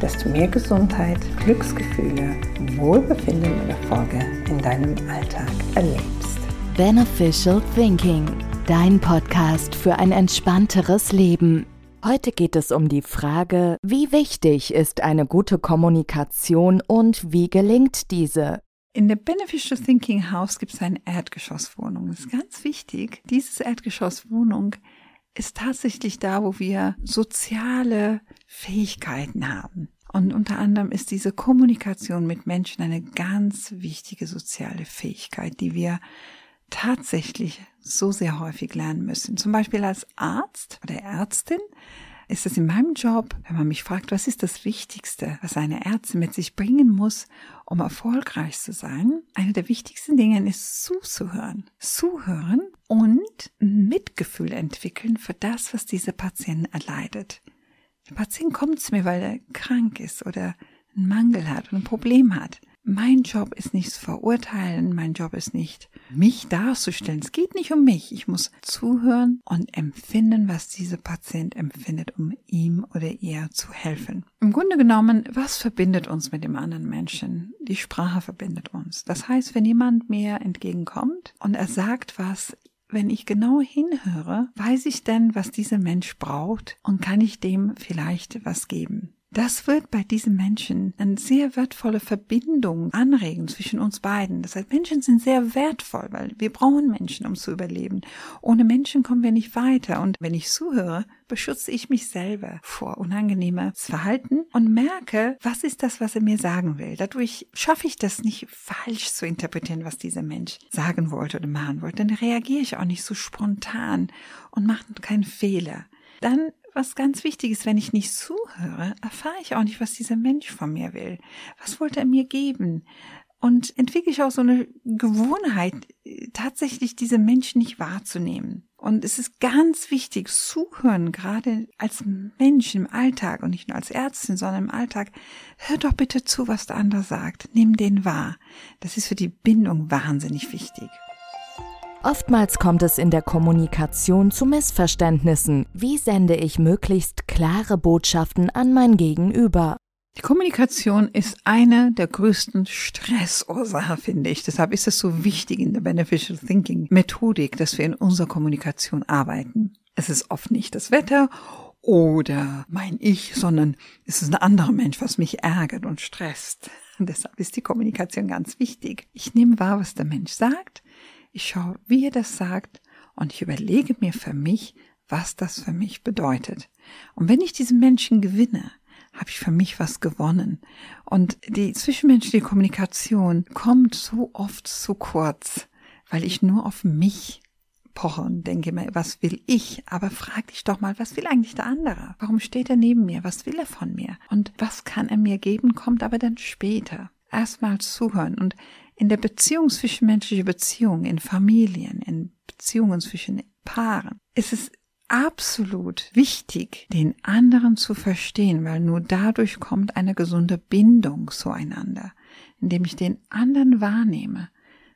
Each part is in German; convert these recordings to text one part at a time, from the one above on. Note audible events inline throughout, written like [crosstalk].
dass du mehr Gesundheit, Glücksgefühle, Wohlbefinden und Erfolge in deinem Alltag erlebst. Beneficial Thinking, dein Podcast für ein entspannteres Leben. Heute geht es um die Frage, wie wichtig ist eine gute Kommunikation und wie gelingt diese? In der Beneficial Thinking House gibt es eine Erdgeschosswohnung. Das ist ganz wichtig. Diese Erdgeschosswohnung ist tatsächlich da, wo wir soziale Fähigkeiten haben. Und unter anderem ist diese Kommunikation mit Menschen eine ganz wichtige soziale Fähigkeit, die wir tatsächlich so sehr häufig lernen müssen. Zum Beispiel als Arzt oder Ärztin ist es in meinem Job, wenn man mich fragt, was ist das Wichtigste, was eine Ärztin mit sich bringen muss, um erfolgreich zu sein? Eine der wichtigsten Dinge ist zuzuhören. Zuhören und Mitgefühl entwickeln für das, was diese Patient erleidet. Der Patient kommt zu mir, weil er krank ist oder einen Mangel hat oder ein Problem hat. Mein Job ist nicht zu verurteilen, mein Job ist nicht, mich darzustellen. Es geht nicht um mich. Ich muss zuhören und empfinden, was dieser Patient empfindet, um ihm oder ihr zu helfen. Im Grunde genommen, was verbindet uns mit dem anderen Menschen? Die Sprache verbindet uns. Das heißt, wenn jemand mir entgegenkommt und er sagt was, wenn ich genau hinhöre, weiß ich denn, was dieser Mensch braucht und kann ich dem vielleicht was geben. Das wird bei diesem Menschen eine sehr wertvolle Verbindung anregen zwischen uns beiden. Das heißt, Menschen sind sehr wertvoll, weil wir brauchen Menschen, um zu überleben. Ohne Menschen kommen wir nicht weiter. Und wenn ich zuhöre, beschütze ich mich selber vor unangenehmes Verhalten und merke, was ist das, was er mir sagen will. Dadurch schaffe ich das nicht falsch zu interpretieren, was dieser Mensch sagen wollte oder machen wollte. Dann reagiere ich auch nicht so spontan und mache keinen Fehler. Dann was ganz wichtig ist, wenn ich nicht zuhöre, erfahre ich auch nicht, was dieser Mensch von mir will. Was wollte er mir geben? Und entwickle ich auch so eine Gewohnheit, tatsächlich diese Menschen nicht wahrzunehmen. Und es ist ganz wichtig, zuhören, gerade als Mensch im Alltag und nicht nur als Ärztin, sondern im Alltag. Hör doch bitte zu, was der andere sagt. Nimm den wahr. Das ist für die Bindung wahnsinnig wichtig. Oftmals kommt es in der Kommunikation zu Missverständnissen. Wie sende ich möglichst klare Botschaften an mein Gegenüber? Die Kommunikation ist eine der größten Stressursachen, finde ich. Deshalb ist es so wichtig in der Beneficial Thinking Methodik, dass wir in unserer Kommunikation arbeiten. Es ist oft nicht das Wetter oder mein Ich, sondern es ist ein anderer Mensch, was mich ärgert und stresst. Und [laughs] deshalb ist die Kommunikation ganz wichtig. Ich nehme wahr, was der Mensch sagt ich schaue, wie er das sagt und ich überlege mir für mich, was das für mich bedeutet. Und wenn ich diesen Menschen gewinne, habe ich für mich was gewonnen. Und die zwischenmenschliche Kommunikation kommt so oft zu kurz, weil ich nur auf mich poche und denke mir, was will ich? Aber frag dich doch mal, was will eigentlich der andere? Warum steht er neben mir? Was will er von mir? Und was kann er mir geben, kommt aber dann später. Erstmal zuhören und in der Beziehung zwischenmenschliche Beziehungen, in Familien, in Beziehungen zwischen Paaren, ist es absolut wichtig, den anderen zu verstehen, weil nur dadurch kommt eine gesunde Bindung zueinander, indem ich den anderen wahrnehme.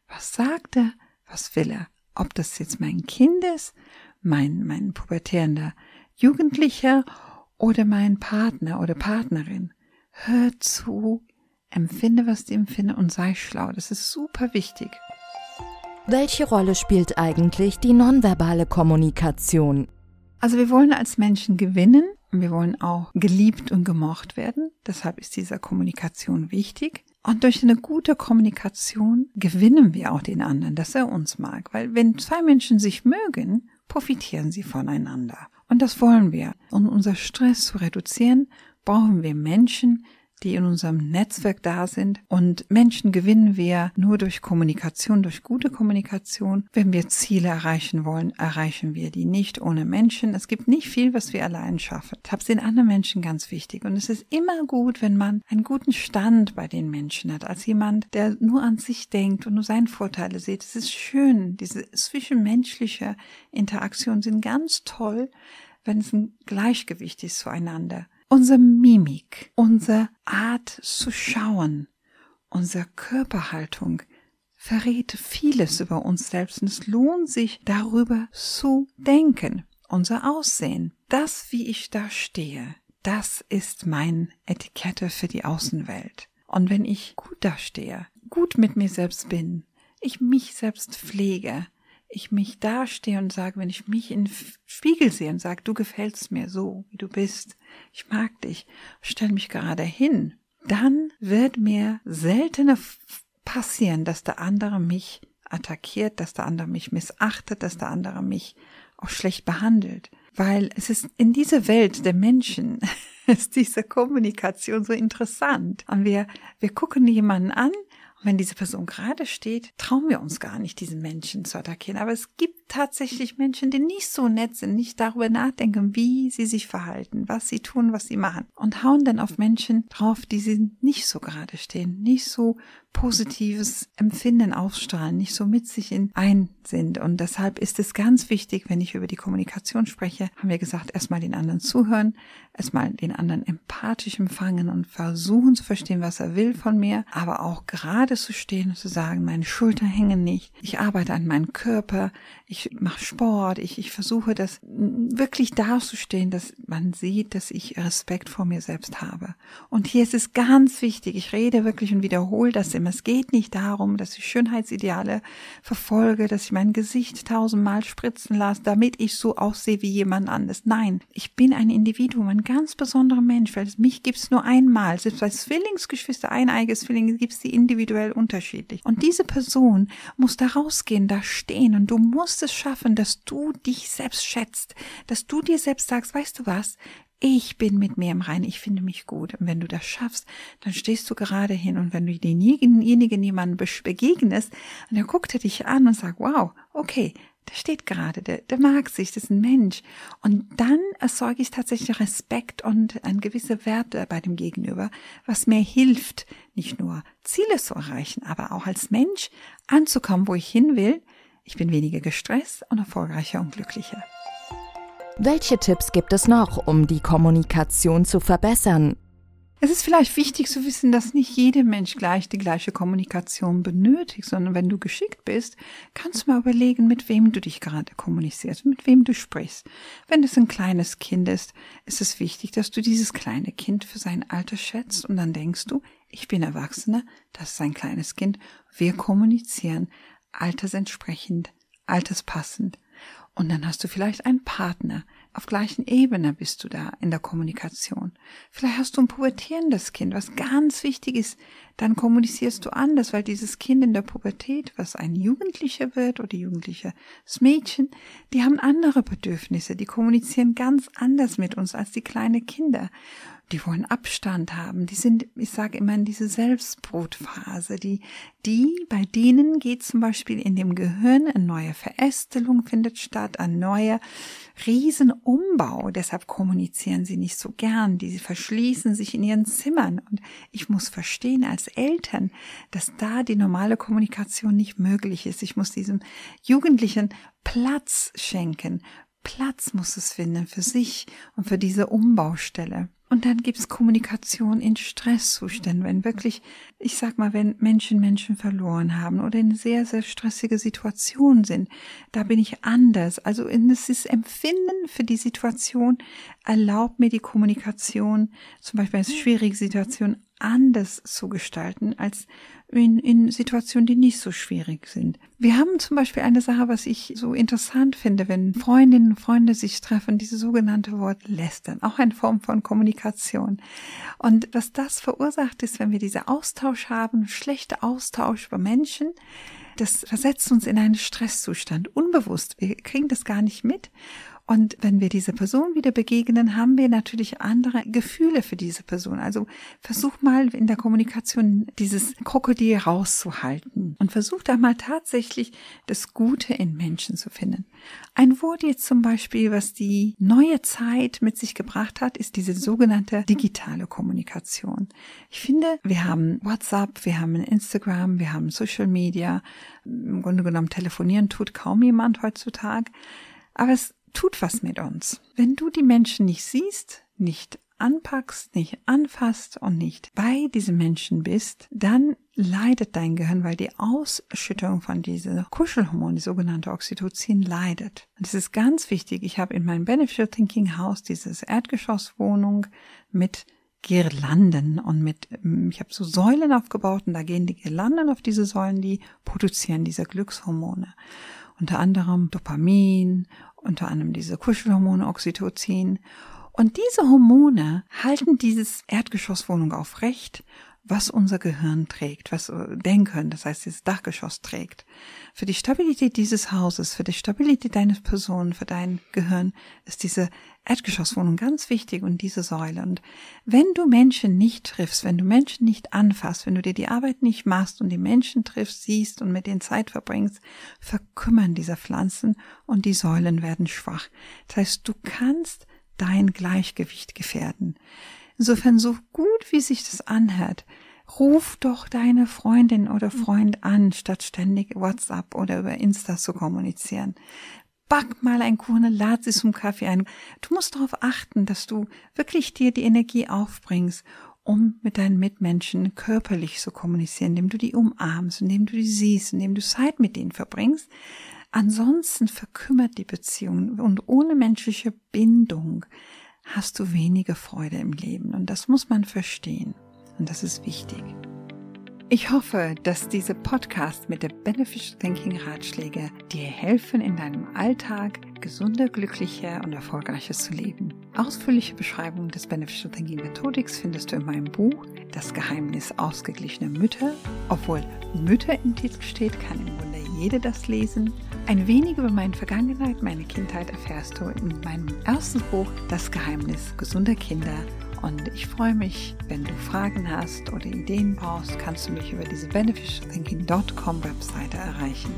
Was sagt er? Was will er? Ob das jetzt mein Kind ist, mein, mein pubertärender Jugendlicher oder mein Partner oder Partnerin. Hör zu, Empfinde, was die empfinden und sei schlau. Das ist super wichtig. Welche Rolle spielt eigentlich die nonverbale Kommunikation? Also wir wollen als Menschen gewinnen und wir wollen auch geliebt und gemocht werden. Deshalb ist diese Kommunikation wichtig. Und durch eine gute Kommunikation gewinnen wir auch den anderen, dass er uns mag. Weil wenn zwei Menschen sich mögen, profitieren sie voneinander. Und das wollen wir. Um unser Stress zu reduzieren, brauchen wir Menschen, die in unserem Netzwerk da sind. Und Menschen gewinnen wir nur durch Kommunikation, durch gute Kommunikation. Wenn wir Ziele erreichen wollen, erreichen wir die nicht ohne Menschen. Es gibt nicht viel, was wir allein schaffen. Deshalb sind andere Menschen ganz wichtig. Und es ist immer gut, wenn man einen guten Stand bei den Menschen hat, als jemand, der nur an sich denkt und nur seine Vorteile sieht. Es ist schön. Diese zwischenmenschliche Interaktion sind ganz toll, wenn es ein Gleichgewicht ist zueinander. Unsere Mimik, unsere Art zu schauen, unsere Körperhaltung verrät vieles über uns selbst und es lohnt sich darüber zu denken. Unser Aussehen, das wie ich da stehe, das ist mein Etikette für die Außenwelt. Und wenn ich gut dastehe, gut mit mir selbst bin, ich mich selbst pflege, ich mich dastehe und sage, wenn ich mich in Spiegel sehe und sage, du gefällst mir so, wie du bist, ich mag dich, stell mich gerade hin, dann wird mir seltener passieren, dass der andere mich attackiert, dass der andere mich missachtet, dass der andere mich auch schlecht behandelt. Weil es ist in dieser Welt der Menschen [laughs] ist diese Kommunikation so interessant. Und wir, wir gucken jemanden an wenn diese Person gerade steht, trauen wir uns gar nicht, diesen Menschen zu attackieren. Aber es gibt tatsächlich Menschen, die nicht so nett sind, nicht darüber nachdenken, wie sie sich verhalten, was sie tun, was sie machen. Und hauen dann auf Menschen drauf, die sie nicht so gerade stehen, nicht so positives Empfinden ausstrahlen, nicht so mit sich in ein sind. Und deshalb ist es ganz wichtig, wenn ich über die Kommunikation spreche, haben wir gesagt, erstmal den anderen zuhören, erstmal den anderen empathisch empfangen und versuchen zu verstehen, was er will von mir, aber auch gerade zu stehen und zu sagen, meine Schulter hängen nicht, ich arbeite an meinem Körper, ich mache Sport, ich, ich versuche das wirklich dazustehen, dass man sieht, dass ich Respekt vor mir selbst habe. Und hier ist es ganz wichtig, ich rede wirklich und wiederhole das immer, es geht nicht darum, dass ich Schönheitsideale verfolge, dass ich mein Gesicht tausendmal spritzen lasse, damit ich so aussehe wie jemand anderes. Nein, ich bin ein Individuum, ein ganz besonderer Mensch, weil mich gibt's nur einmal. Selbst bei Zwillingsgeschwister, eineiges Zwillinge, gibt's die individuell unterschiedlich. Und diese Person muss da rausgehen, da stehen und du musst es schaffen, dass du dich selbst schätzt, dass du dir selbst sagst, weißt du was, ich bin mit mir im Reinen, ich finde mich gut. Und wenn du das schaffst, dann stehst du gerade hin und wenn du denjenigen jemanden begegnest, er guckt er dich an und sagt, wow, okay, der steht gerade, der, der mag sich, das ist ein Mensch. Und dann erzeuge ich tatsächlich Respekt und ein gewisse Werte bei dem Gegenüber, was mir hilft, nicht nur Ziele zu erreichen, aber auch als Mensch anzukommen, wo ich hin will. Ich bin weniger gestresst und erfolgreicher und glücklicher. Welche Tipps gibt es noch, um die Kommunikation zu verbessern? Es ist vielleicht wichtig zu wissen, dass nicht jeder Mensch gleich die gleiche Kommunikation benötigt, sondern wenn du geschickt bist, kannst du mal überlegen, mit wem du dich gerade kommunizierst, mit wem du sprichst. Wenn es ein kleines Kind ist, ist es wichtig, dass du dieses kleine Kind für sein Alter schätzt und dann denkst du, ich bin Erwachsener, das ist ein kleines Kind, wir kommunizieren altersentsprechend, alterspassend. Und dann hast du vielleicht einen Partner. Auf gleichen Ebene bist du da in der Kommunikation. Vielleicht hast du ein pubertierendes Kind, was ganz wichtig ist. Dann kommunizierst du anders, weil dieses Kind in der Pubertät, was ein Jugendlicher wird oder jugendliches Mädchen, die haben andere Bedürfnisse. Die kommunizieren ganz anders mit uns als die kleinen Kinder die wollen Abstand haben, die sind, ich sage immer, in diese Selbstbrotphase, die, die, bei denen geht zum Beispiel in dem Gehirn eine neue Verästelung findet statt, ein neuer Riesenumbau, deshalb kommunizieren sie nicht so gern, die verschließen sich in ihren Zimmern. Und ich muss verstehen als Eltern, dass da die normale Kommunikation nicht möglich ist. Ich muss diesem Jugendlichen Platz schenken, Platz muss es finden für sich und für diese Umbaustelle. Und dann gibt's Kommunikation in Stresszuständen, wenn wirklich, ich sag mal, wenn Menschen Menschen verloren haben oder in sehr, sehr stressige Situationen sind, da bin ich anders. Also es ist Empfinden für die Situation erlaubt mir die Kommunikation, zum Beispiel eine schwierige Situation, anders zu gestalten als in, in Situationen, die nicht so schwierig sind. Wir haben zum Beispiel eine Sache, was ich so interessant finde, wenn Freundinnen und Freunde sich treffen, diese sogenannte Wort lästern, auch eine Form von Kommunikation. Und was das verursacht ist, wenn wir diese Austausch haben, schlechte Austausch über Menschen, das versetzt uns in einen Stresszustand, unbewusst. Wir kriegen das gar nicht mit. Und wenn wir dieser Person wieder begegnen, haben wir natürlich andere Gefühle für diese Person. Also versuch mal in der Kommunikation dieses Krokodil rauszuhalten und versuch da mal tatsächlich das Gute in Menschen zu finden. Ein Wort jetzt zum Beispiel, was die neue Zeit mit sich gebracht hat, ist diese sogenannte digitale Kommunikation. Ich finde, wir haben WhatsApp, wir haben Instagram, wir haben Social Media. Im Grunde genommen telefonieren tut kaum jemand heutzutage. Aber es tut was mit uns. Wenn du die Menschen nicht siehst, nicht anpackst, nicht anfasst und nicht bei diesen Menschen bist, dann leidet dein Gehirn, weil die Ausschüttung von dieser Kuschelhormon, die sogenannte Oxytocin, leidet. Und es ist ganz wichtig. Ich habe in meinem Beneficial Thinking Haus dieses Erdgeschosswohnung mit Girlanden und mit, ich habe so Säulen aufgebaut und da gehen die Girlanden auf diese Säulen, die produzieren diese Glückshormone. Unter anderem Dopamin unter anderem diese Kuschelhormone Oxytocin. Und diese Hormone halten dieses Erdgeschosswohnung aufrecht, was unser Gehirn trägt, was Denken, das heißt dieses Dachgeschoss trägt. Für die Stabilität dieses Hauses, für die Stabilität deines Person, für dein Gehirn ist diese Erdgeschosswohnung ganz wichtig und diese Säule. Und wenn du Menschen nicht triffst, wenn du Menschen nicht anfasst, wenn du dir die Arbeit nicht machst und die Menschen triffst, siehst und mit denen Zeit verbringst, verkümmern diese Pflanzen und die Säulen werden schwach. Das heißt, du kannst dein Gleichgewicht gefährden. Insofern, so gut wie sich das anhört, ruf doch deine Freundin oder Freund an, statt ständig WhatsApp oder über Insta zu kommunizieren back mal ein Kuchen, lad sie zum Kaffee ein. Du musst darauf achten, dass du wirklich dir die Energie aufbringst, um mit deinen Mitmenschen körperlich zu kommunizieren, indem du die umarmst, indem du die siehst, indem du Zeit mit ihnen verbringst. Ansonsten verkümmert die Beziehung und ohne menschliche Bindung hast du wenige Freude im Leben und das muss man verstehen und das ist wichtig. Ich hoffe, dass diese Podcast mit der Beneficial Thinking Ratschläge dir helfen, in deinem Alltag gesunder, glücklicher und erfolgreicher zu leben. Ausführliche Beschreibungen des Beneficial Thinking Methodics findest du in meinem Buch Das Geheimnis ausgeglichener Mütter. Obwohl Mütter im Titel steht, kann im Grunde jede das lesen. Ein wenig über meine Vergangenheit, meine Kindheit erfährst du in meinem ersten Buch Das Geheimnis gesunder Kinder und ich freue mich, wenn du Fragen hast oder Ideen brauchst, kannst du mich über diese beneficialthinking.com Webseite erreichen.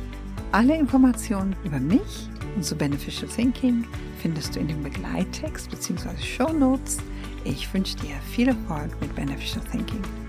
Alle Informationen über mich und zu Beneficial Thinking findest du in dem Begleittext bzw. Show Notes. Ich wünsche dir viel Erfolg mit Beneficial Thinking.